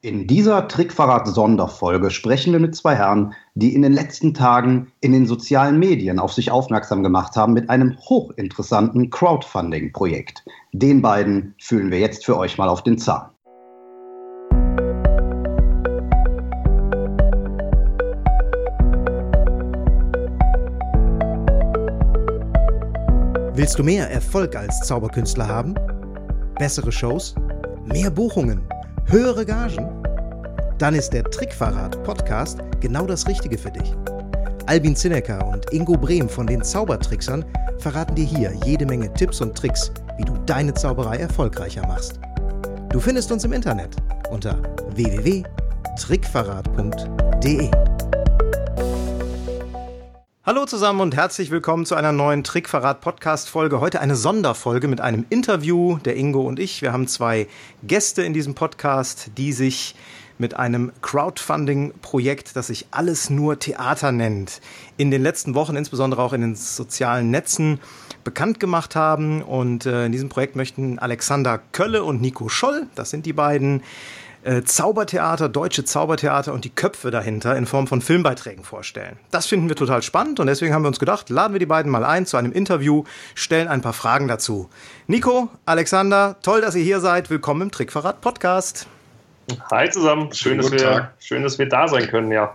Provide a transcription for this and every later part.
In dieser Trickverrat-Sonderfolge sprechen wir mit zwei Herren, die in den letzten Tagen in den sozialen Medien auf sich aufmerksam gemacht haben mit einem hochinteressanten Crowdfunding-Projekt. Den beiden fühlen wir jetzt für euch mal auf den Zahn. Willst du mehr Erfolg als Zauberkünstler haben? Bessere Shows? Mehr Buchungen? Höhere Gagen? Dann ist der Trickverrat Podcast genau das Richtige für dich. Albin Zinecker und Ingo Brehm von den Zaubertricksern verraten dir hier jede Menge Tipps und Tricks, wie du deine Zauberei erfolgreicher machst. Du findest uns im Internet unter www.trickverrat.de. Hallo zusammen und herzlich willkommen zu einer neuen Trickverrat Podcast Folge. Heute eine Sonderfolge mit einem Interview der Ingo und ich. Wir haben zwei Gäste in diesem Podcast, die sich mit einem Crowdfunding-Projekt, das sich alles nur Theater nennt, in den letzten Wochen, insbesondere auch in den sozialen Netzen, bekannt gemacht haben. Und äh, in diesem Projekt möchten Alexander Kölle und Nico Scholl, das sind die beiden, äh, Zaubertheater, deutsche Zaubertheater und die Köpfe dahinter in Form von Filmbeiträgen vorstellen. Das finden wir total spannend und deswegen haben wir uns gedacht, laden wir die beiden mal ein zu einem Interview, stellen ein paar Fragen dazu. Nico, Alexander, toll, dass ihr hier seid. Willkommen im Trickverrat Podcast. Hi zusammen, schön, dass wir, schön, dass wir da sein können, ja.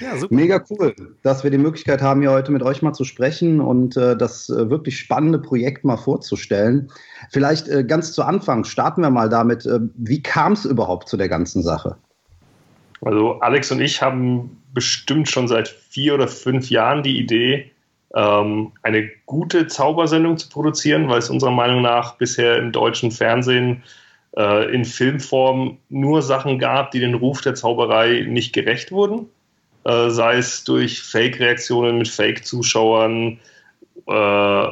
Ja, Mega cool, dass wir die Möglichkeit haben, hier heute mit euch mal zu sprechen und äh, das äh, wirklich spannende Projekt mal vorzustellen. Vielleicht äh, ganz zu Anfang starten wir mal damit, äh, wie kam es überhaupt zu der ganzen Sache? Also Alex und ich haben bestimmt schon seit vier oder fünf Jahren die Idee, ähm, eine gute Zaubersendung zu produzieren, weil es unserer Meinung nach bisher im deutschen Fernsehen äh, in Filmform nur Sachen gab, die den Ruf der Zauberei nicht gerecht wurden äh, sei es durch Fake-Reaktionen mit Fake-Zuschauern äh,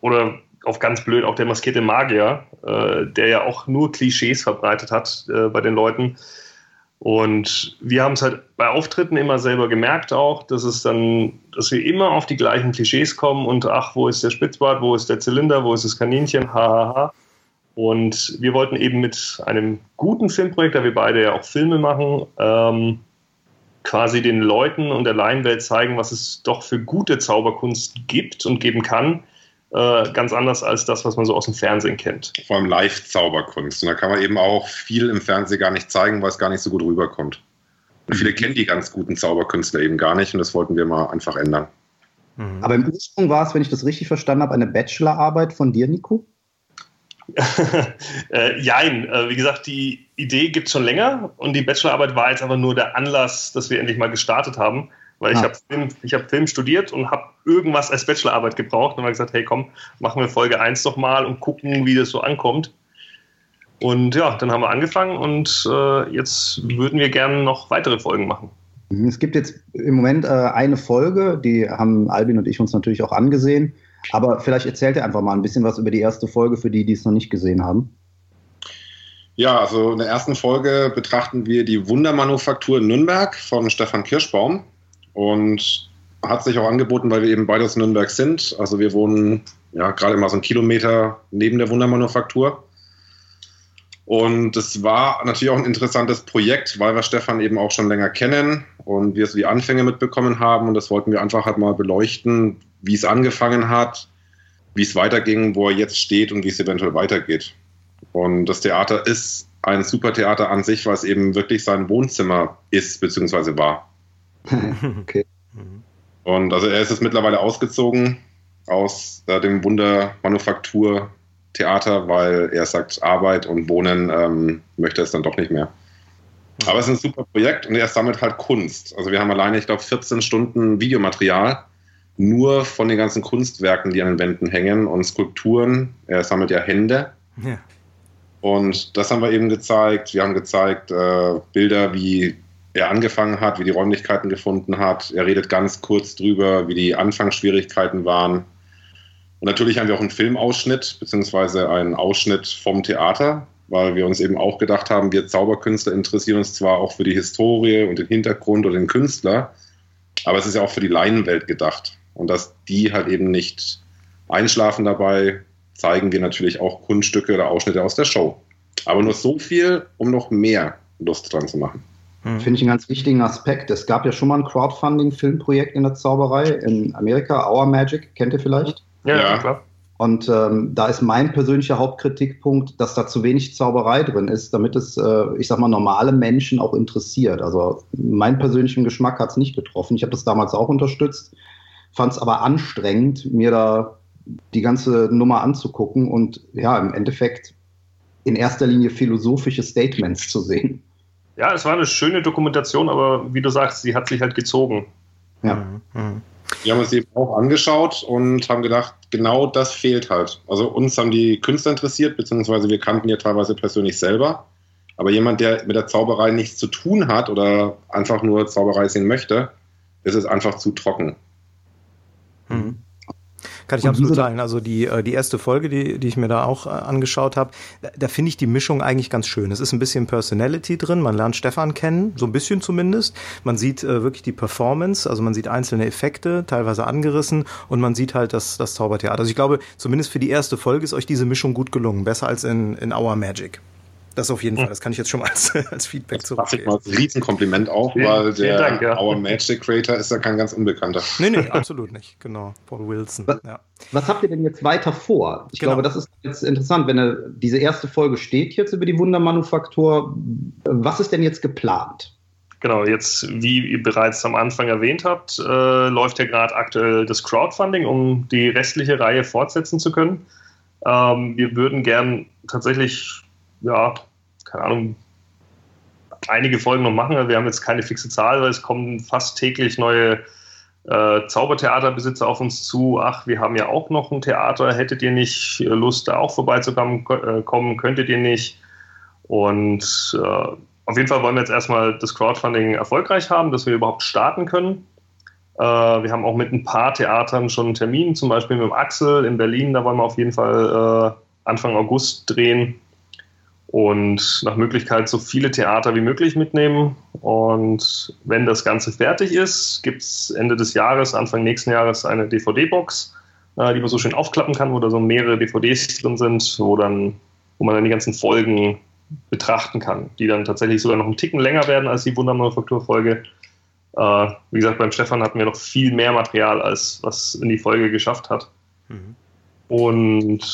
oder auf ganz blöd auch der maskierte Magier, äh, der ja auch nur Klischees verbreitet hat äh, bei den Leuten. Und wir haben es halt bei Auftritten immer selber gemerkt auch, dass es dann, dass wir immer auf die gleichen Klischees kommen und ach, wo ist der Spitzbart, wo ist der Zylinder, wo ist das Kaninchen, hahaha. Ha, ha. Und wir wollten eben mit einem guten Filmprojekt, da wir beide ja auch Filme machen, ähm, quasi den Leuten und der Laienwelt zeigen, was es doch für gute Zauberkunst gibt und geben kann. Äh, ganz anders als das, was man so aus dem Fernsehen kennt. Vor allem Live-Zauberkunst. Und da kann man eben auch viel im Fernsehen gar nicht zeigen, weil es gar nicht so gut rüberkommt. Und viele kennen die ganz guten Zauberkünstler eben gar nicht und das wollten wir mal einfach ändern. Mhm. Aber im Ursprung war es, wenn ich das richtig verstanden habe, eine Bachelorarbeit von dir, Nico? äh, jein, äh, wie gesagt, die Idee gibt es schon länger und die Bachelorarbeit war jetzt aber nur der Anlass, dass wir endlich mal gestartet haben, weil ah. ich habe Film, hab Film studiert und habe irgendwas als Bachelorarbeit gebraucht und habe gesagt, hey komm, machen wir Folge 1 doch mal und gucken, wie das so ankommt. Und ja, dann haben wir angefangen und äh, jetzt würden wir gerne noch weitere Folgen machen. Es gibt jetzt im Moment äh, eine Folge, die haben Albin und ich uns natürlich auch angesehen. Aber vielleicht erzählt ihr einfach mal ein bisschen was über die erste Folge für die, die es noch nicht gesehen haben. Ja, also in der ersten Folge betrachten wir die Wundermanufaktur Nürnberg von Stefan Kirschbaum und hat sich auch angeboten, weil wir eben beide aus Nürnberg sind. Also wir wohnen ja gerade mal so einen Kilometer neben der Wundermanufaktur. Und es war natürlich auch ein interessantes Projekt, weil wir Stefan eben auch schon länger kennen und wir so die Anfänge mitbekommen haben. Und das wollten wir einfach halt mal beleuchten, wie es angefangen hat, wie es weiterging, wo er jetzt steht und wie es eventuell weitergeht. Und das Theater ist ein super Theater an sich, weil es eben wirklich sein Wohnzimmer ist, beziehungsweise war. okay. Und also er ist jetzt mittlerweile ausgezogen aus äh, dem Wundermanufaktur Theater, weil er sagt, Arbeit und Wohnen ähm, möchte es dann doch nicht mehr. Aber es ist ein super Projekt und er sammelt halt Kunst. Also wir haben alleine, ich glaube, 14 Stunden Videomaterial nur von den ganzen Kunstwerken, die an den Wänden hängen und Skulpturen. Er sammelt ja Hände. Ja. Und das haben wir eben gezeigt. Wir haben gezeigt äh, Bilder, wie er angefangen hat, wie die Räumlichkeiten gefunden hat. Er redet ganz kurz drüber, wie die Anfangsschwierigkeiten waren. Und natürlich haben wir auch einen Filmausschnitt, beziehungsweise einen Ausschnitt vom Theater, weil wir uns eben auch gedacht haben, wir Zauberkünstler interessieren uns zwar auch für die Historie und den Hintergrund und den Künstler, aber es ist ja auch für die Laienwelt gedacht. Und dass die halt eben nicht einschlafen dabei, zeigen wir natürlich auch Kunststücke oder Ausschnitte aus der Show. Aber nur so viel, um noch mehr Lust dran zu machen. Mhm. Finde ich einen ganz wichtigen Aspekt. Es gab ja schon mal ein Crowdfunding-Filmprojekt in der Zauberei in Amerika, Our Magic, kennt ihr vielleicht? Ja, ja. klar. Und ähm, da ist mein persönlicher Hauptkritikpunkt, dass da zu wenig Zauberei drin ist, damit es, äh, ich sag mal, normale Menschen auch interessiert. Also meinen persönlichen Geschmack hat es nicht getroffen. Ich habe das damals auch unterstützt, fand es aber anstrengend, mir da die ganze Nummer anzugucken und ja, im Endeffekt in erster Linie philosophische Statements zu sehen. Ja, es war eine schöne Dokumentation, aber wie du sagst, sie hat sich halt gezogen. Ja. Mhm. mhm. Wir haben uns eben auch angeschaut und haben gedacht, genau das fehlt halt. Also uns haben die Künstler interessiert, beziehungsweise wir kannten ja teilweise persönlich selber. Aber jemand, der mit der Zauberei nichts zu tun hat oder einfach nur Zauberei sehen möchte, ist es einfach zu trocken. Mhm. Kann ich und absolut teilen. Also die, äh, die erste Folge, die, die ich mir da auch äh, angeschaut habe, da, da finde ich die Mischung eigentlich ganz schön. Es ist ein bisschen Personality drin, man lernt Stefan kennen, so ein bisschen zumindest. Man sieht äh, wirklich die Performance, also man sieht einzelne Effekte, teilweise angerissen und man sieht halt das, das Zaubertheater. Also ich glaube, zumindest für die erste Folge ist euch diese Mischung gut gelungen, besser als in, in Our Magic. Das auf jeden Fall, das kann ich jetzt schon mal als, als Feedback zurückgeben. Ich mal ein Riesenkompliment auch, weil der Dank, ja. Our Magic Creator ist ja kein ganz Unbekannter. Nee, nee, absolut nicht. Genau, Paul Wilson. Was, ja. was habt ihr denn jetzt weiter vor? Ich genau. glaube, das ist jetzt interessant, wenn er, diese erste Folge steht jetzt über die Wundermanufaktur. Was ist denn jetzt geplant? Genau, jetzt, wie ihr bereits am Anfang erwähnt habt, äh, läuft ja gerade aktuell das Crowdfunding, um die restliche Reihe fortsetzen zu können. Ähm, wir würden gern tatsächlich ja, keine Ahnung, einige Folgen noch machen. Wir haben jetzt keine fixe Zahl, weil es kommen fast täglich neue äh, Zaubertheaterbesitzer auf uns zu. Ach, wir haben ja auch noch ein Theater. Hättet ihr nicht Lust, da auch vorbeizukommen? Äh, kommen, könntet ihr nicht? Und äh, auf jeden Fall wollen wir jetzt erstmal das Crowdfunding erfolgreich haben, dass wir überhaupt starten können. Äh, wir haben auch mit ein paar Theatern schon einen Termin, zum Beispiel mit dem Axel in Berlin. Da wollen wir auf jeden Fall äh, Anfang August drehen und nach Möglichkeit so viele Theater wie möglich mitnehmen. Und wenn das Ganze fertig ist, gibt es Ende des Jahres, Anfang nächsten Jahres eine DVD-Box, äh, die man so schön aufklappen kann, wo da so mehrere DVDs drin sind, wo, dann, wo man dann die ganzen Folgen betrachten kann, die dann tatsächlich sogar noch einen Ticken länger werden als die Wundermanufaktur-Folge. Äh, wie gesagt, beim Stefan hatten wir noch viel mehr Material, als was in die Folge geschafft hat. Mhm. Und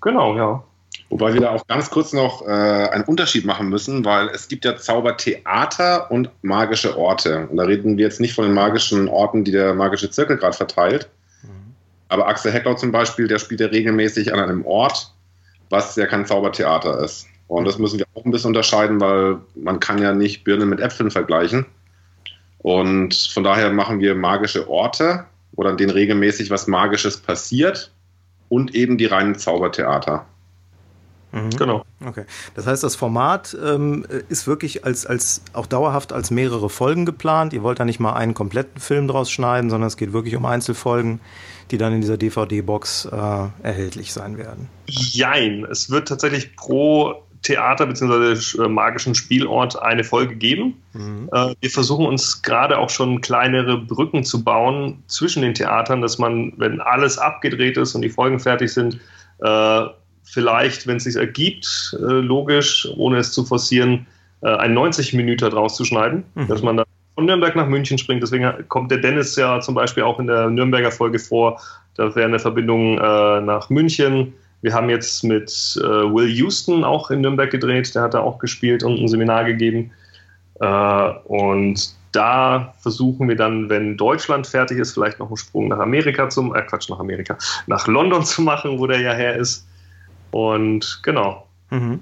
genau, ja. Wobei wir da auch ganz kurz noch äh, einen Unterschied machen müssen, weil es gibt ja Zaubertheater und magische Orte. Und da reden wir jetzt nicht von den magischen Orten, die der magische Zirkel gerade verteilt. Mhm. Aber Axel Hecklau zum Beispiel, der spielt ja regelmäßig an einem Ort, was ja kein Zaubertheater ist. Und das müssen wir auch ein bisschen unterscheiden, weil man kann ja nicht Birnen mit Äpfeln vergleichen. Und von daher machen wir magische Orte, wo dann denen regelmäßig was Magisches passiert und eben die reinen Zaubertheater. Mhm. Genau. Okay. Das heißt, das Format ähm, ist wirklich als, als auch dauerhaft als mehrere Folgen geplant. Ihr wollt da nicht mal einen kompletten Film draus schneiden, sondern es geht wirklich um Einzelfolgen, die dann in dieser DVD-Box äh, erhältlich sein werden. Jein. Es wird tatsächlich pro Theater bzw. Äh, magischen Spielort eine Folge geben. Mhm. Äh, wir versuchen uns gerade auch schon kleinere Brücken zu bauen zwischen den Theatern, dass man, wenn alles abgedreht ist und die Folgen fertig sind, äh, vielleicht, wenn es sich ergibt, äh, logisch, ohne es zu forcieren, äh, ein 90 Minuten draus zu schneiden, mhm. dass man dann von Nürnberg nach München springt. Deswegen kommt der Dennis ja zum Beispiel auch in der Nürnberger Folge vor. Da wäre eine Verbindung äh, nach München. Wir haben jetzt mit äh, Will Houston auch in Nürnberg gedreht. Der hat da auch gespielt und ein Seminar gegeben. Äh, und da versuchen wir dann, wenn Deutschland fertig ist, vielleicht noch einen Sprung nach Amerika zum, äh Quatsch, nach Amerika, nach London zu machen, wo der ja her ist. Und genau. Mhm.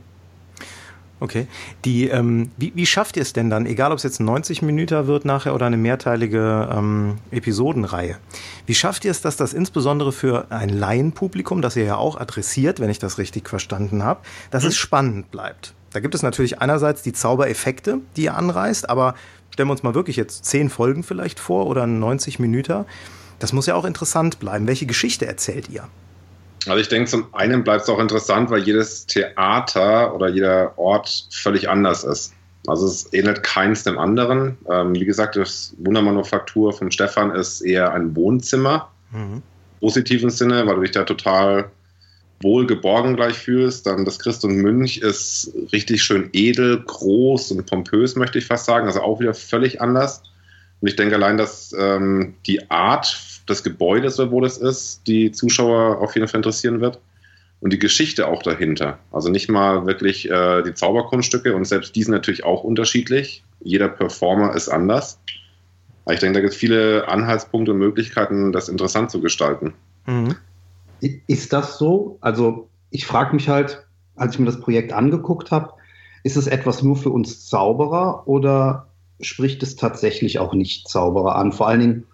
Okay. Die, ähm, wie, wie schafft ihr es denn dann, egal ob es jetzt ein 90 Minuten wird nachher oder eine mehrteilige ähm, Episodenreihe, wie schafft ihr es, dass das insbesondere für ein Laienpublikum, das ihr ja auch adressiert, wenn ich das richtig verstanden habe, dass mhm. es spannend bleibt? Da gibt es natürlich einerseits die Zaubereffekte, die ihr anreißt, aber stellen wir uns mal wirklich jetzt zehn Folgen vielleicht vor oder 90 Minuten. Das muss ja auch interessant bleiben. Welche Geschichte erzählt ihr? Also ich denke, zum einen bleibt es auch interessant, weil jedes Theater oder jeder Ort völlig anders ist. Also es ähnelt keins dem anderen. Ähm, wie gesagt, das Wundermanufaktur von Stefan ist eher ein Wohnzimmer. Mhm. Positiven Sinne, weil du dich da total wohl geborgen gleich fühlst. Dann das Christ und Münch ist richtig schön edel, groß und pompös, möchte ich fast sagen. Also auch wieder völlig anders. Und ich denke allein, dass ähm, die Art des Gebäudes, wo das ist, die Zuschauer auf jeden Fall interessieren wird. Und die Geschichte auch dahinter. Also nicht mal wirklich äh, die Zauberkunststücke und selbst die sind natürlich auch unterschiedlich. Jeder Performer ist anders. Aber ich denke, da gibt es viele Anhaltspunkte und Möglichkeiten, das interessant zu gestalten. Mhm. Ist das so? Also ich frage mich halt, als ich mir das Projekt angeguckt habe, ist es etwas nur für uns Zauberer oder spricht es tatsächlich auch nicht Zauberer an? Vor allen Dingen,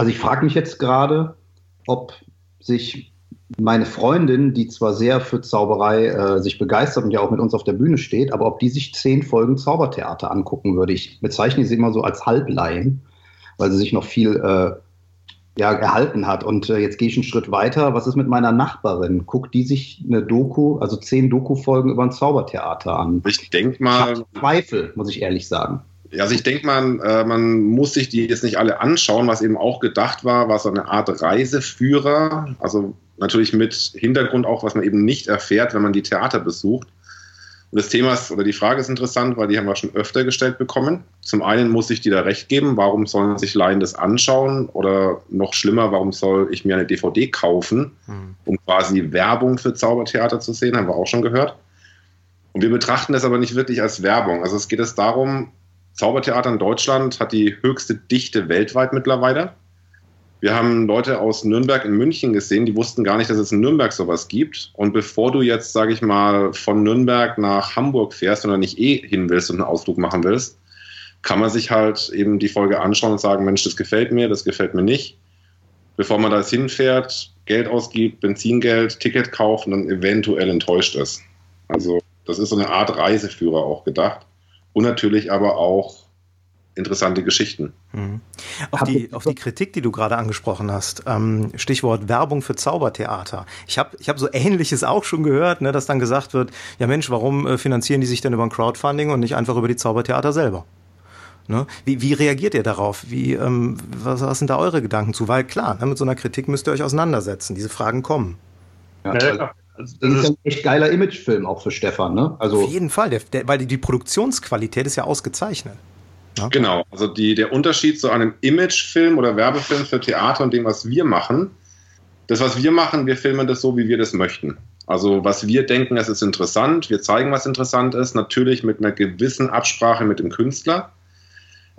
also ich frage mich jetzt gerade, ob sich meine Freundin, die zwar sehr für Zauberei äh, sich begeistert und ja auch mit uns auf der Bühne steht, aber ob die sich zehn Folgen Zaubertheater angucken würde. Ich bezeichne sie immer so als Halbleien, weil sie sich noch viel äh, ja, erhalten hat. Und äh, jetzt gehe ich einen Schritt weiter. Was ist mit meiner Nachbarin? Guckt die sich eine Doku, also zehn Doku-Folgen über ein Zaubertheater an? Ich denke mal. Ich Zweifel, muss ich ehrlich sagen. Ja, also ich denke mal, äh, man muss sich die jetzt nicht alle anschauen, was eben auch gedacht war, war so eine Art Reiseführer. Also natürlich mit Hintergrund auch, was man eben nicht erfährt, wenn man die Theater besucht. Und das Thema ist, oder die Frage ist interessant, weil die haben wir schon öfter gestellt bekommen. Zum einen muss ich dir da recht geben, warum sollen sich Laien das anschauen? Oder noch schlimmer, warum soll ich mir eine DVD kaufen, hm. um quasi Werbung für Zaubertheater zu sehen? Haben wir auch schon gehört. Und wir betrachten das aber nicht wirklich als Werbung. Also es geht es darum, Zaubertheater in Deutschland hat die höchste Dichte weltweit mittlerweile. Wir haben Leute aus Nürnberg in München gesehen, die wussten gar nicht, dass es in Nürnberg sowas gibt. Und bevor du jetzt, sage ich mal, von Nürnberg nach Hamburg fährst oder nicht eh hin willst und einen Ausflug machen willst, kann man sich halt eben die Folge anschauen und sagen, Mensch, das gefällt mir, das gefällt mir nicht. Bevor man da jetzt hinfährt, Geld ausgibt, Benzingeld, Ticket kauft und dann eventuell enttäuscht ist. Also das ist so eine Art Reiseführer auch gedacht. Und natürlich aber auch interessante Geschichten. Mhm. Auf, die, auf die Kritik, die du gerade angesprochen hast, ähm, Stichwort Werbung für Zaubertheater. Ich habe ich hab so Ähnliches auch schon gehört, ne, dass dann gesagt wird, ja Mensch, warum äh, finanzieren die sich denn über ein Crowdfunding und nicht einfach über die Zaubertheater selber? Ne? Wie, wie reagiert ihr darauf? Wie, ähm, was, was, sind da eure Gedanken zu? Weil klar, ne, mit so einer Kritik müsst ihr euch auseinandersetzen. Diese Fragen kommen. Ja, also, das ist ein echt geiler Imagefilm auch für Stefan, ne? Also Auf jeden Fall, der, der, weil die, die Produktionsqualität ist ja ausgezeichnet. Ja? Genau, also die, der Unterschied zu einem Imagefilm oder Werbefilm für Theater und dem, was wir machen, das, was wir machen, wir filmen das so, wie wir das möchten. Also was wir denken, es ist interessant, wir zeigen, was interessant ist, natürlich mit einer gewissen Absprache mit dem Künstler.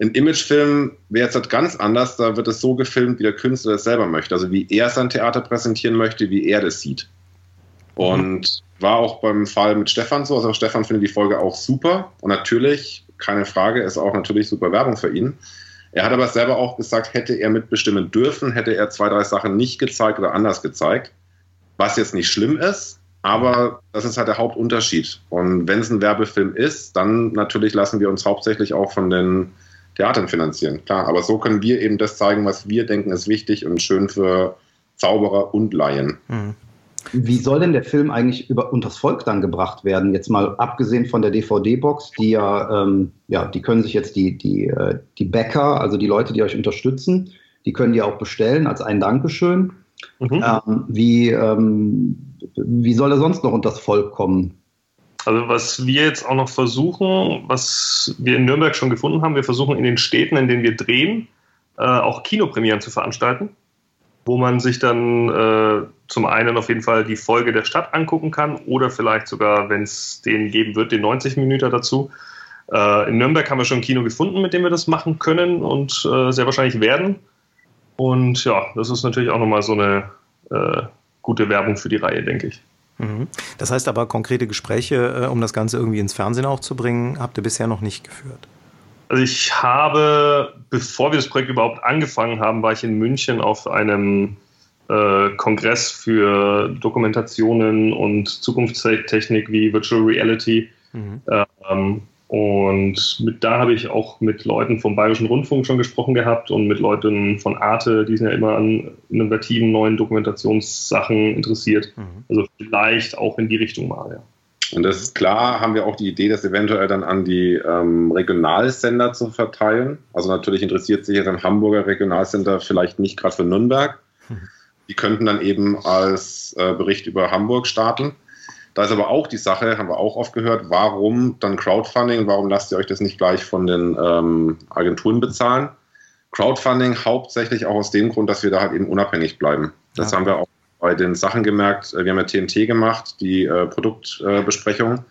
Ein Imagefilm wäre jetzt halt ganz anders, da wird es so gefilmt, wie der Künstler das selber möchte, also wie er sein Theater präsentieren möchte, wie er das sieht. Und war auch beim Fall mit Stefan so, also Stefan findet die Folge auch super und natürlich keine Frage, ist auch natürlich super Werbung für ihn. Er hat aber selber auch gesagt, hätte er mitbestimmen dürfen, hätte er zwei, drei Sachen nicht gezeigt oder anders gezeigt, was jetzt nicht schlimm ist, aber das ist halt der Hauptunterschied. Und wenn es ein Werbefilm ist, dann natürlich lassen wir uns hauptsächlich auch von den Theatern finanzieren. Klar, aber so können wir eben das zeigen, was wir denken ist wichtig und schön für Zauberer und Laien. Mhm. Wie soll denn der Film eigentlich über unters Volk dann gebracht werden? Jetzt mal abgesehen von der DVD-Box, die ja, ähm, ja, die können sich jetzt die, die, äh, die Bäcker, also die Leute, die euch unterstützen, die können die auch bestellen als ein Dankeschön. Mhm. Ähm, wie, ähm, wie soll er sonst noch unters Volk kommen? Also was wir jetzt auch noch versuchen, was wir in Nürnberg schon gefunden haben, wir versuchen in den Städten, in denen wir drehen, äh, auch Kinopremieren zu veranstalten wo man sich dann äh, zum einen auf jeden Fall die Folge der Stadt angucken kann oder vielleicht sogar, wenn es den geben wird, den 90 Minuten dazu. Äh, in Nürnberg haben wir schon ein Kino gefunden, mit dem wir das machen können und äh, sehr wahrscheinlich werden. Und ja, das ist natürlich auch nochmal so eine äh, gute Werbung für die Reihe, denke ich. Mhm. Das heißt aber, konkrete Gespräche, äh, um das Ganze irgendwie ins Fernsehen auch zu bringen, habt ihr bisher noch nicht geführt? Also ich habe, bevor wir das Projekt überhaupt angefangen haben, war ich in München auf einem Kongress für Dokumentationen und Zukunftstechnik wie Virtual Reality. Mhm. Ähm, und mit, da habe ich auch mit Leuten vom Bayerischen Rundfunk schon gesprochen gehabt und mit Leuten von Arte, die sind ja immer an innovativen neuen Dokumentationssachen interessiert. Mhm. Also vielleicht auch in die Richtung mal, ja. Und das ist klar, haben wir auch die Idee, das eventuell dann an die ähm, Regionalsender zu verteilen. Also natürlich interessiert sich jetzt ein Hamburger Regionalsender vielleicht nicht gerade für Nürnberg. Mhm. Die könnten dann eben als äh, Bericht über Hamburg starten. Da ist aber auch die Sache, haben wir auch oft gehört, warum dann Crowdfunding, warum lasst ihr euch das nicht gleich von den ähm, Agenturen bezahlen? Crowdfunding hauptsächlich auch aus dem Grund, dass wir da halt eben unabhängig bleiben. Das ja. haben wir auch bei den Sachen gemerkt. Wir haben ja TNT gemacht, die äh, Produktbesprechung. Äh,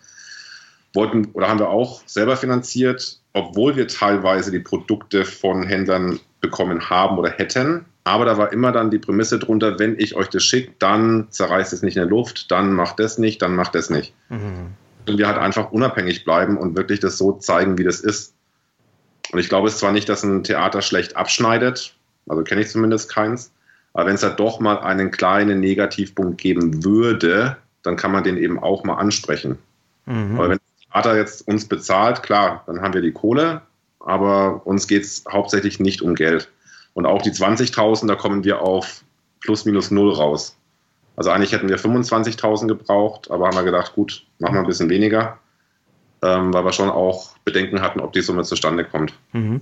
Wollten oder haben wir auch selber finanziert, obwohl wir teilweise die Produkte von Händlern bekommen haben oder hätten. Aber da war immer dann die Prämisse drunter, wenn ich euch das schicke, dann zerreißt es nicht in der Luft, dann macht das nicht, dann macht das nicht. Mhm. Und wir halt einfach unabhängig bleiben und wirklich das so zeigen, wie das ist. Und ich glaube es zwar nicht, dass ein Theater schlecht abschneidet, also kenne ich zumindest keins, aber wenn es da doch mal einen kleinen Negativpunkt geben würde, dann kann man den eben auch mal ansprechen. Mhm. Aber wenn das Theater jetzt uns bezahlt, klar, dann haben wir die Kohle, aber uns geht es hauptsächlich nicht um Geld. Und auch die 20.000, da kommen wir auf plus minus null raus. Also eigentlich hätten wir 25.000 gebraucht, aber haben wir gedacht, gut, machen wir ein bisschen weniger, ähm, weil wir schon auch Bedenken hatten, ob die Summe zustande kommt. Mhm.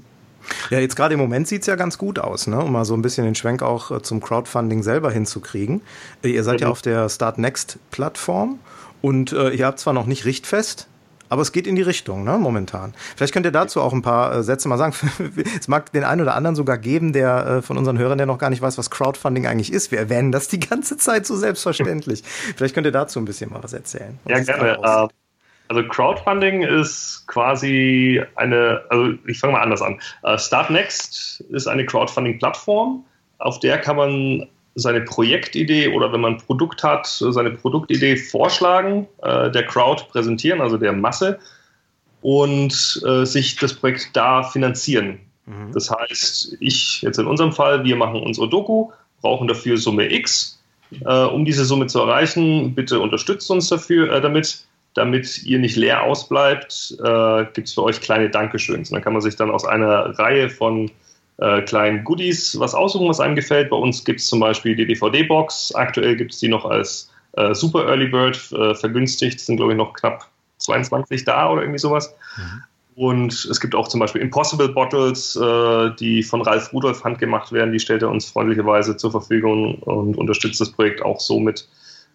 Ja, jetzt gerade im Moment sieht es ja ganz gut aus, ne? um mal so ein bisschen den Schwenk auch äh, zum Crowdfunding selber hinzukriegen. Äh, ihr seid mhm. ja auf der Start Next Plattform und äh, ihr habt zwar noch nicht richtfest, aber es geht in die Richtung, ne, momentan. Vielleicht könnt ihr dazu auch ein paar äh, Sätze mal sagen. es mag den einen oder anderen sogar geben, der äh, von unseren Hörern, der noch gar nicht weiß, was Crowdfunding eigentlich ist. Wir erwähnen das die ganze Zeit so selbstverständlich. Vielleicht könnt ihr dazu ein bisschen mal was erzählen. Ja, gerne. Also Crowdfunding ist quasi eine, also ich fange mal anders an. Uh, Start Next ist eine Crowdfunding-Plattform, auf der kann man seine Projektidee oder wenn man ein Produkt hat, seine Produktidee vorschlagen, äh, der Crowd präsentieren, also der Masse, und äh, sich das Projekt da finanzieren. Mhm. Das heißt, ich jetzt in unserem Fall, wir machen unsere Doku, brauchen dafür Summe X. Äh, um diese Summe zu erreichen, bitte unterstützt uns dafür äh, damit damit ihr nicht leer ausbleibt, äh, gibt es für euch kleine Dankeschöns. Und dann kann man sich dann aus einer Reihe von äh, kleinen Goodies was aussuchen, was einem gefällt. Bei uns gibt es zum Beispiel die DVD-Box. Aktuell gibt es die noch als äh, Super Early Bird äh, vergünstigt. Es sind, glaube ich, noch knapp 22 da oder irgendwie sowas. Mhm. Und es gibt auch zum Beispiel Impossible Bottles, äh, die von Ralf Rudolf handgemacht werden. Die stellt er uns freundlicherweise zur Verfügung und unterstützt das Projekt auch so mit.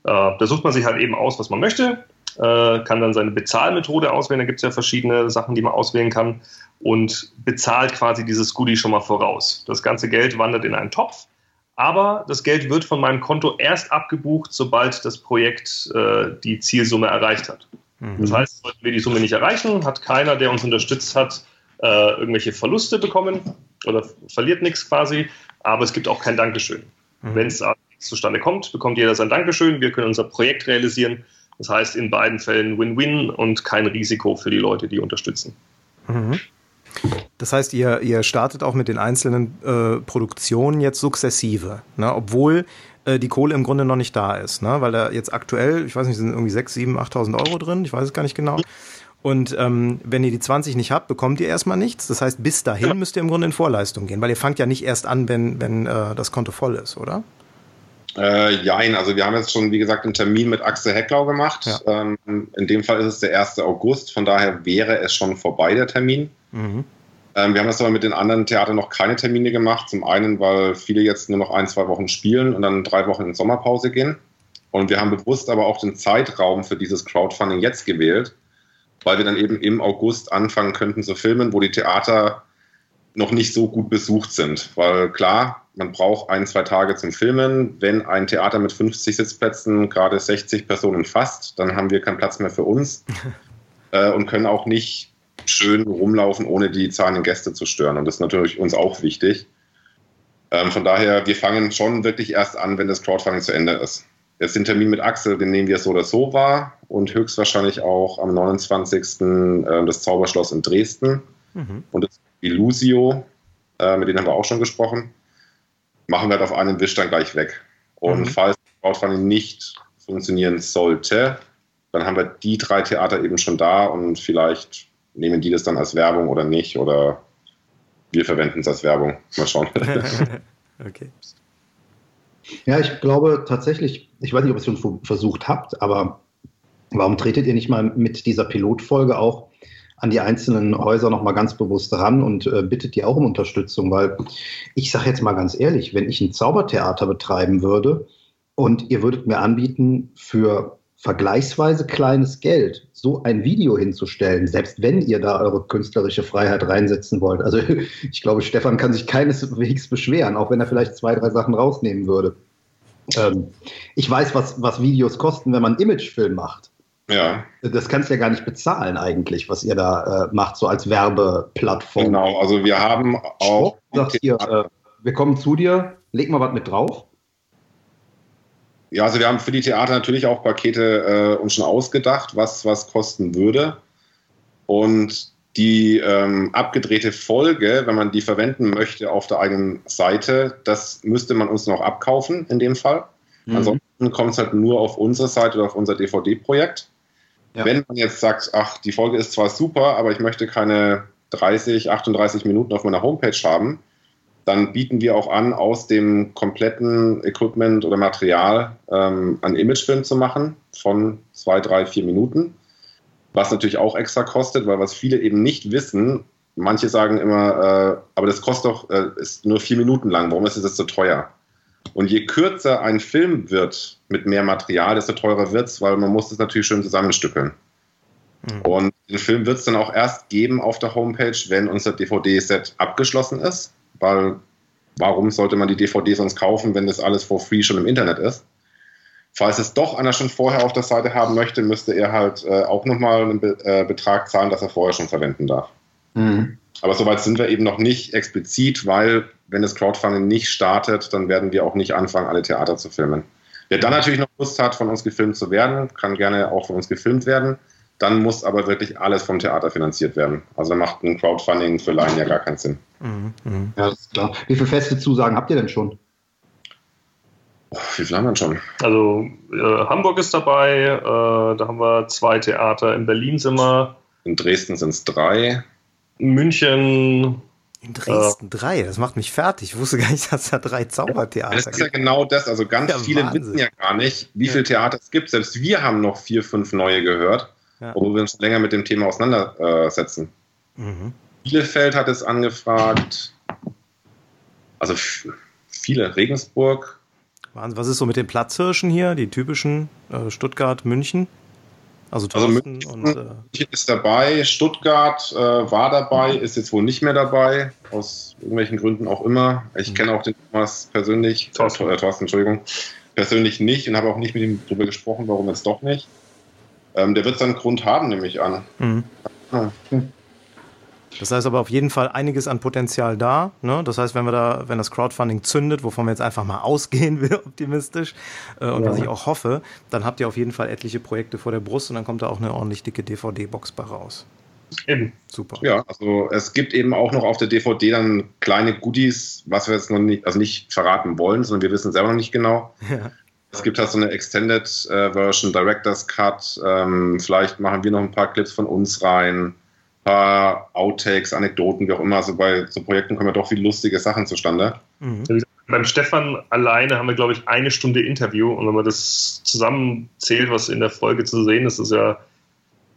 Äh, da sucht man sich halt eben aus, was man möchte äh, kann dann seine Bezahlmethode auswählen. Da gibt es ja verschiedene Sachen, die man auswählen kann und bezahlt quasi dieses Goodie schon mal voraus. Das ganze Geld wandert in einen Topf, aber das Geld wird von meinem Konto erst abgebucht, sobald das Projekt äh, die Zielsumme erreicht hat. Mhm. Das heißt, sollten wir die Summe nicht erreichen, hat keiner, der uns unterstützt hat, äh, irgendwelche Verluste bekommen oder verliert nichts quasi, aber es gibt auch kein Dankeschön. Mhm. Wenn es zustande kommt, bekommt jeder sein Dankeschön, wir können unser Projekt realisieren das heißt, in beiden Fällen Win-Win und kein Risiko für die Leute, die unterstützen. Mhm. Das heißt, ihr, ihr startet auch mit den einzelnen äh, Produktionen jetzt sukzessive, ne? obwohl äh, die Kohle im Grunde noch nicht da ist, ne? weil da jetzt aktuell, ich weiß nicht, sind irgendwie 6, 7, 8.000 Euro drin, ich weiß es gar nicht genau. Und ähm, wenn ihr die 20 nicht habt, bekommt ihr erstmal nichts. Das heißt, bis dahin ja. müsst ihr im Grunde in Vorleistung gehen, weil ihr fangt ja nicht erst an, wenn, wenn äh, das Konto voll ist, oder? Äh, jein, also wir haben jetzt schon, wie gesagt, einen Termin mit Axel Hecklau gemacht. Ja. Ähm, in dem Fall ist es der 1. August, von daher wäre es schon vorbei, der Termin. Mhm. Ähm, wir haben jetzt aber mit den anderen Theatern noch keine Termine gemacht. Zum einen, weil viele jetzt nur noch ein, zwei Wochen spielen und dann drei Wochen in Sommerpause gehen. Und wir haben bewusst aber auch den Zeitraum für dieses Crowdfunding jetzt gewählt, weil wir dann eben im August anfangen könnten zu filmen, wo die Theater noch nicht so gut besucht sind. Weil klar, man braucht ein, zwei Tage zum Filmen. Wenn ein Theater mit 50 Sitzplätzen gerade 60 Personen fasst, dann haben wir keinen Platz mehr für uns äh, und können auch nicht schön rumlaufen, ohne die zahlenden Gäste zu stören. Und das ist natürlich uns auch wichtig. Ähm, von daher, wir fangen schon wirklich erst an, wenn das Crowdfunding zu Ende ist. Jetzt den Termin mit Axel, den nehmen wir so oder so wahr und höchstwahrscheinlich auch am 29. Äh, das Zauberschloss in Dresden mhm. und das Illusio, äh, mit denen haben wir auch schon gesprochen machen wir halt auf einen Wisch dann gleich weg. Und mhm. falls Crowdfunding nicht funktionieren sollte, dann haben wir die drei Theater eben schon da und vielleicht nehmen die das dann als Werbung oder nicht oder wir verwenden es als Werbung. Mal schauen. okay. Ja, ich glaube tatsächlich, ich weiß nicht, ob ihr es schon versucht habt, aber warum tretet ihr nicht mal mit dieser Pilotfolge auch an die einzelnen Häuser nochmal ganz bewusst ran und äh, bittet die auch um Unterstützung, weil ich sage jetzt mal ganz ehrlich, wenn ich ein Zaubertheater betreiben würde und ihr würdet mir anbieten, für vergleichsweise kleines Geld so ein Video hinzustellen, selbst wenn ihr da eure künstlerische Freiheit reinsetzen wollt. Also ich glaube, Stefan kann sich keineswegs beschweren, auch wenn er vielleicht zwei, drei Sachen rausnehmen würde. Ähm, ich weiß, was, was Videos kosten, wenn man Imagefilm macht. Ja. Das kannst du ja gar nicht bezahlen eigentlich, was ihr da äh, macht, so als Werbeplattform. Genau, also wir haben auch. Sagst ihr, äh, wir kommen zu dir, leg mal was mit drauf. Ja, also wir haben für die Theater natürlich auch Pakete äh, uns schon ausgedacht, was was kosten würde. Und die ähm, abgedrehte Folge, wenn man die verwenden möchte auf der eigenen Seite, das müsste man uns noch abkaufen in dem Fall. Mhm. Ansonsten kommt es halt nur auf unsere Seite oder auf unser DVD-Projekt. Ja. Wenn man jetzt sagt, ach, die Folge ist zwar super, aber ich möchte keine 30, 38 Minuten auf meiner Homepage haben, dann bieten wir auch an, aus dem kompletten Equipment oder Material ähm, einen Imagefilm zu machen von zwei, drei, vier Minuten. Was natürlich auch extra kostet, weil was viele eben nicht wissen, manche sagen immer, äh, aber das kostet doch, äh, ist nur vier Minuten lang, warum ist das so teuer? Und je kürzer ein Film wird mit mehr Material, desto teurer wird es, weil man muss es natürlich schön zusammenstückeln. Mhm. Und den Film wird es dann auch erst geben auf der Homepage, wenn unser DVD-Set abgeschlossen ist weil warum sollte man die DVD sonst kaufen, wenn das alles for free schon im Internet ist? Falls es doch einer schon vorher auf der Seite haben möchte, müsste er halt äh, auch nochmal einen Be äh, Betrag zahlen, dass er vorher schon verwenden darf. Mhm. Aber soweit sind wir eben noch nicht explizit, weil wenn das Crowdfunding nicht startet, dann werden wir auch nicht anfangen, alle Theater zu filmen. Wer dann natürlich noch Lust hat, von uns gefilmt zu werden, kann gerne auch von uns gefilmt werden. Dann muss aber wirklich alles vom Theater finanziert werden. Also macht ein Crowdfunding für Laien ja gar keinen Sinn. Mhm, mhm. Ja, das ist klar. Wie viele feste Zusagen habt ihr denn schon? Oh, wie viel haben wir schon? Also äh, Hamburg ist dabei, äh, da haben wir zwei Theater. In Berlin sind wir. In Dresden sind es drei. München. In Dresden äh, drei, das macht mich fertig. Ich wusste gar nicht, dass da drei Zaubertheater gibt. Das ist ja genau das. Also ganz ja, viele Wahnsinn. wissen ja gar nicht, wie viele Theater es gibt. Selbst wir haben noch vier, fünf neue gehört ja. wo wir uns länger mit dem Thema auseinandersetzen. Mhm. Bielefeld hat es angefragt, also viele, Regensburg. Was ist so mit den Platzhirschen hier, die typischen äh, Stuttgart, München? Also, also München und, äh, ist dabei, Stuttgart äh, war dabei, ist jetzt wohl nicht mehr dabei, aus irgendwelchen Gründen auch immer. Ich mhm. kenne auch den Thomas persönlich, Thorsten, äh, Thorsten, Entschuldigung, persönlich nicht und habe auch nicht mit ihm darüber gesprochen, warum jetzt doch nicht. Ähm, der wird seinen Grund haben, nehme ich an. Mhm. Ja. Das heißt aber auf jeden Fall einiges an Potenzial da. Ne? Das heißt, wenn wir da, wenn das Crowdfunding zündet, wovon wir jetzt einfach mal ausgehen will, optimistisch, äh, und ja. was ich auch hoffe, dann habt ihr auf jeden Fall etliche Projekte vor der Brust und dann kommt da auch eine ordentlich dicke DVD-Box bei raus. Eben. Super. Ja, also es gibt eben auch noch auf der DVD dann kleine Goodies, was wir jetzt noch nicht, also nicht verraten wollen, sondern wir wissen selber noch nicht genau. Ja. Es gibt halt so eine Extended äh, Version, Director's Cut. Ähm, vielleicht machen wir noch ein paar Clips von uns rein, ein paar Outtakes, Anekdoten, wie auch immer. Also bei so Projekten kommen ja doch viele lustige Sachen zustande. Mhm. Beim Stefan alleine haben wir, glaube ich, eine Stunde Interview. Und wenn man das zusammenzählt, was in der Folge zu sehen ist, ist ja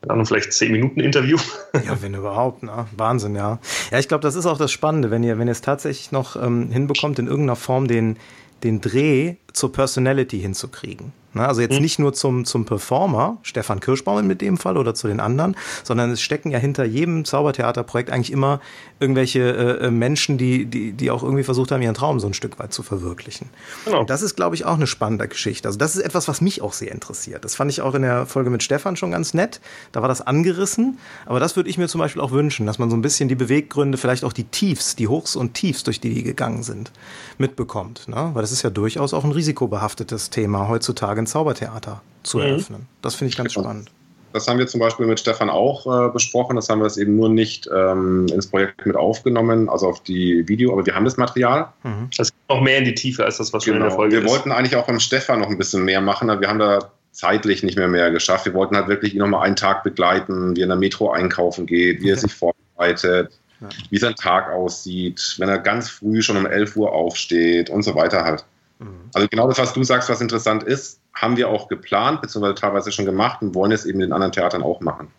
dann vielleicht zehn Minuten Interview. Ja, wenn überhaupt, ne? Wahnsinn, ja. Ja, ich glaube, das ist auch das Spannende, wenn ihr, wenn ihr es tatsächlich noch ähm, hinbekommt, in irgendeiner Form den, den Dreh zur Personality hinzukriegen. Ne? Also jetzt mhm. nicht nur zum, zum Performer, Stefan Kirschbaum mit dem Fall oder zu den anderen, sondern es stecken ja hinter jedem Zaubertheaterprojekt eigentlich immer irgendwelche äh, äh, Menschen, die, die, die auch irgendwie versucht haben, ihren Traum so ein Stück weit zu verwirklichen. Genau. Und das ist, glaube ich, auch eine spannende Geschichte. Also das ist etwas, was mich auch sehr interessiert. Das fand ich auch in der Folge mit Stefan schon ganz nett. Da war das angerissen. Aber das würde ich mir zum Beispiel auch wünschen, dass man so ein bisschen die Beweggründe, vielleicht auch die Tiefs, die Hochs und Tiefs, durch die die gegangen sind, mitbekommt. Ne? Weil das ist ja durchaus auch ein risikobehaftetes Thema heutzutage ein Zaubertheater zu mhm. eröffnen. Das finde ich ganz genau. spannend. Das haben wir zum Beispiel mit Stefan auch äh, besprochen. Das haben wir jetzt eben nur nicht ähm, ins Projekt mit aufgenommen, also auf die Video, aber wir haben das Material. Mhm. Das geht auch mehr in die Tiefe als das, was genau. schon in der Folge wir ist. Wir wollten eigentlich auch beim Stefan noch ein bisschen mehr machen, aber wir haben da zeitlich nicht mehr mehr geschafft. Wir wollten halt wirklich ihn nochmal einen Tag begleiten, wie er in der Metro einkaufen geht, wie er sich vorbereitet, ja. wie sein Tag aussieht, wenn er ganz früh schon um 11 Uhr aufsteht und so weiter halt. Mhm. Also genau das, was du sagst, was interessant ist, haben wir auch geplant, beziehungsweise teilweise schon gemacht und wollen es eben in den anderen Theatern auch machen.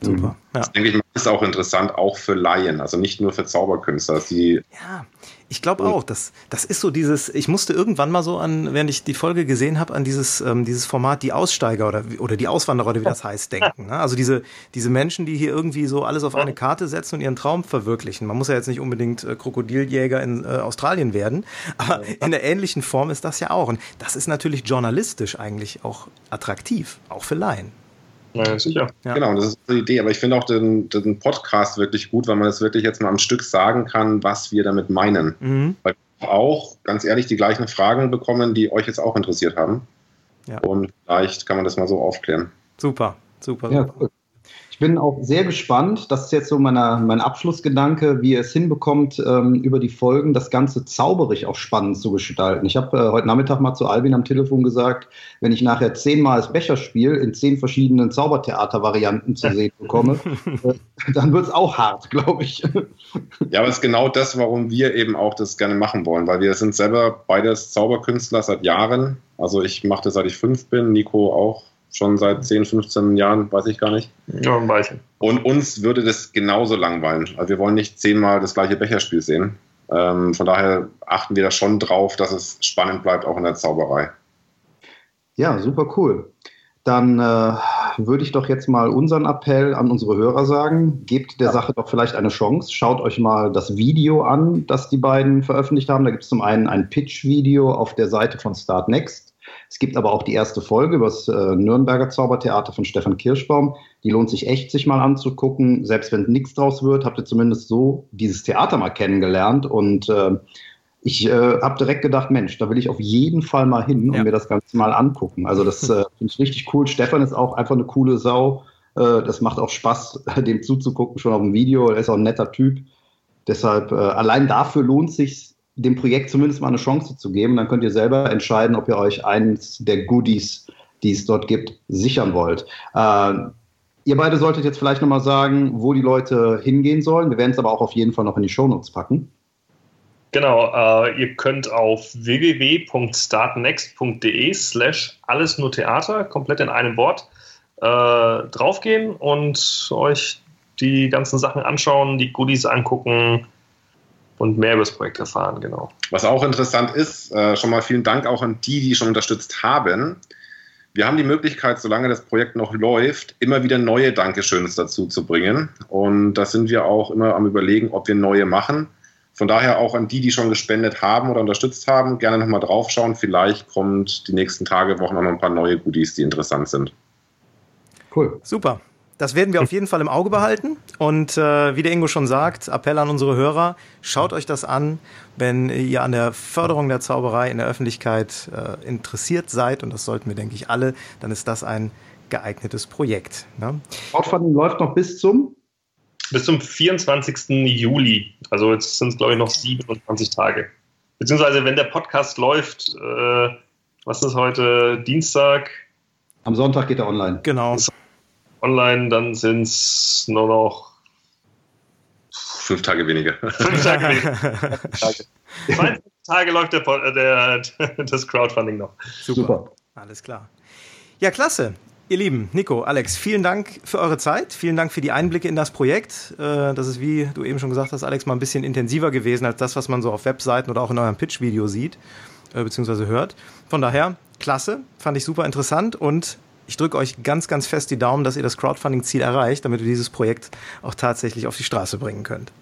Super. Mhm. Ja. Das denke ich, ist auch interessant, auch für Laien, also nicht nur für Zauberkünstler. Die ja, ich glaube auch. Das, das ist so dieses, ich musste irgendwann mal so an, während ich die Folge gesehen habe, an dieses, ähm, dieses Format Die Aussteiger oder, oder die Auswanderer oder wie das heißt, denken. Ne? Also diese, diese Menschen, die hier irgendwie so alles auf eine Karte setzen und ihren Traum verwirklichen. Man muss ja jetzt nicht unbedingt äh, Krokodiljäger in äh, Australien werden, aber in einer ähnlichen Form ist das ja auch. Und das ist natürlich journalistisch eigentlich auch attraktiv, auch für Laien. Ja, sicher. Ja. Genau, das ist die Idee. Aber ich finde auch den, den Podcast wirklich gut, weil man das wirklich jetzt mal am Stück sagen kann, was wir damit meinen. Mhm. Weil wir auch, ganz ehrlich, die gleichen Fragen bekommen, die euch jetzt auch interessiert haben. Ja. Und vielleicht kann man das mal so aufklären. Super, super. Ja, cool. Ich bin auch sehr gespannt, das ist jetzt so meine, mein Abschlussgedanke, wie ihr es hinbekommt, ähm, über die Folgen das Ganze zauberig auch spannend zu gestalten. Ich habe äh, heute Nachmittag mal zu Albin am Telefon gesagt, wenn ich nachher zehnmal das Becherspiel in zehn verschiedenen Zaubertheater-Varianten zu sehen bekomme, äh, dann wird es auch hart, glaube ich. Ja, aber es ist genau das, warum wir eben auch das gerne machen wollen, weil wir sind selber beides Zauberkünstler seit Jahren. Also ich mache das seit ich fünf bin, Nico auch schon seit 10, 15 Jahren, weiß ich gar nicht. Ja, ein Weilchen. Und uns würde das genauso langweilen. Also wir wollen nicht zehnmal das gleiche Becherspiel sehen. Ähm, von daher achten wir da schon drauf, dass es spannend bleibt, auch in der Zauberei. Ja, super cool. Dann äh, würde ich doch jetzt mal unseren Appell an unsere Hörer sagen. Gebt der Sache doch vielleicht eine Chance. Schaut euch mal das Video an, das die beiden veröffentlicht haben. Da gibt es zum einen ein Pitch-Video auf der Seite von Start Next. Es gibt aber auch die erste Folge über das äh, Nürnberger Zaubertheater von Stefan Kirschbaum. Die lohnt sich echt, sich mal anzugucken. Selbst wenn nichts draus wird, habt ihr zumindest so dieses Theater mal kennengelernt. Und äh, ich äh, habe direkt gedacht, Mensch, da will ich auf jeden Fall mal hin und ja. mir das Ganze mal angucken. Also das äh, finde ich richtig cool. Stefan ist auch einfach eine coole Sau. Äh, das macht auch Spaß, dem zuzugucken, schon auf dem Video. Er ist auch ein netter Typ. Deshalb, äh, allein dafür lohnt sich dem Projekt zumindest mal eine Chance zu geben. Dann könnt ihr selber entscheiden, ob ihr euch eines der Goodies, die es dort gibt, sichern wollt. Äh, ihr beide solltet jetzt vielleicht nochmal sagen, wo die Leute hingehen sollen. Wir werden es aber auch auf jeden Fall noch in die Shownotes packen. Genau, äh, ihr könnt auf www.startnext.de slash alles nur Theater, komplett in einem Wort, äh, draufgehen und euch die ganzen Sachen anschauen, die Goodies angucken, und mehr über das Projekt erfahren, genau. Was auch interessant ist, äh, schon mal vielen Dank auch an die, die schon unterstützt haben. Wir haben die Möglichkeit, solange das Projekt noch läuft, immer wieder neue Dankeschöns dazu zu bringen. Und da sind wir auch immer am Überlegen, ob wir neue machen. Von daher auch an die, die schon gespendet haben oder unterstützt haben, gerne nochmal draufschauen. Vielleicht kommt die nächsten Tage, Wochen auch noch ein paar neue Goodies, die interessant sind. Cool. Super. Das werden wir auf jeden Fall im Auge behalten. Und äh, wie der Ingo schon sagt, Appell an unsere Hörer, schaut euch das an, wenn ihr an der Förderung der Zauberei in der Öffentlichkeit äh, interessiert seid. Und das sollten wir, denke ich, alle. Dann ist das ein geeignetes Projekt. Ne? Crowdfunding läuft noch bis zum? Bis zum 24. Juli. Also jetzt sind es, glaube ich, noch 27 Tage. Beziehungsweise, wenn der Podcast läuft, äh, was ist heute? Dienstag? Am Sonntag geht er online. Genau online, dann sind es nur noch fünf Tage weniger. Fünf Tage weniger. Tage. Tage läuft der, der, das Crowdfunding noch. Super. Super. Alles klar. Ja, klasse. Ihr Lieben, Nico, Alex, vielen Dank für eure Zeit. Vielen Dank für die Einblicke in das Projekt. Äh, das ist, wie du eben schon gesagt hast, Alex, mal ein bisschen intensiver gewesen als das, was man so auf Webseiten oder auch in eurem Pitch-Video sieht, äh, beziehungsweise hört. Von daher, klasse, fand ich super interessant und ich drücke euch ganz, ganz fest die Daumen, dass ihr das Crowdfunding-Ziel erreicht, damit ihr dieses Projekt auch tatsächlich auf die Straße bringen könnt.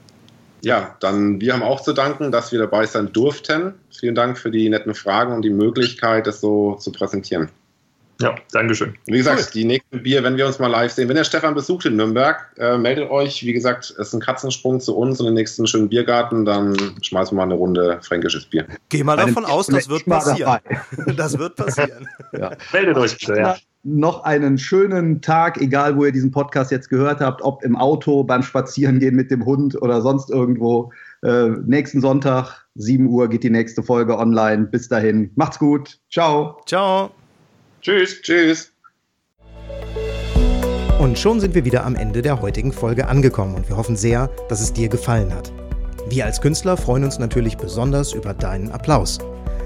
Ja, dann wir haben auch zu danken, dass wir dabei sein durften. Vielen Dank für die netten Fragen und die Möglichkeit, das so zu präsentieren. Ja, Dankeschön. Wie gesagt, cool. die nächsten Bier, wenn wir uns mal live sehen. Wenn der Stefan besucht in Nürnberg, äh, meldet euch. Wie gesagt, es ist ein Katzensprung zu uns und den nächsten schönen Biergarten. Dann schmeißen wir mal eine Runde fränkisches Bier. Geh mal davon aus, das wird passieren. Das wird passieren. Ja. Meldet euch bitte, ja noch einen schönen Tag, egal wo ihr diesen Podcast jetzt gehört habt, ob im Auto, beim Spazierengehen mit dem Hund oder sonst irgendwo. Äh, nächsten Sonntag, 7 Uhr, geht die nächste Folge online. Bis dahin, macht's gut. Ciao. Ciao. Tschüss. Tschüss. Und schon sind wir wieder am Ende der heutigen Folge angekommen und wir hoffen sehr, dass es dir gefallen hat. Wir als Künstler freuen uns natürlich besonders über deinen Applaus.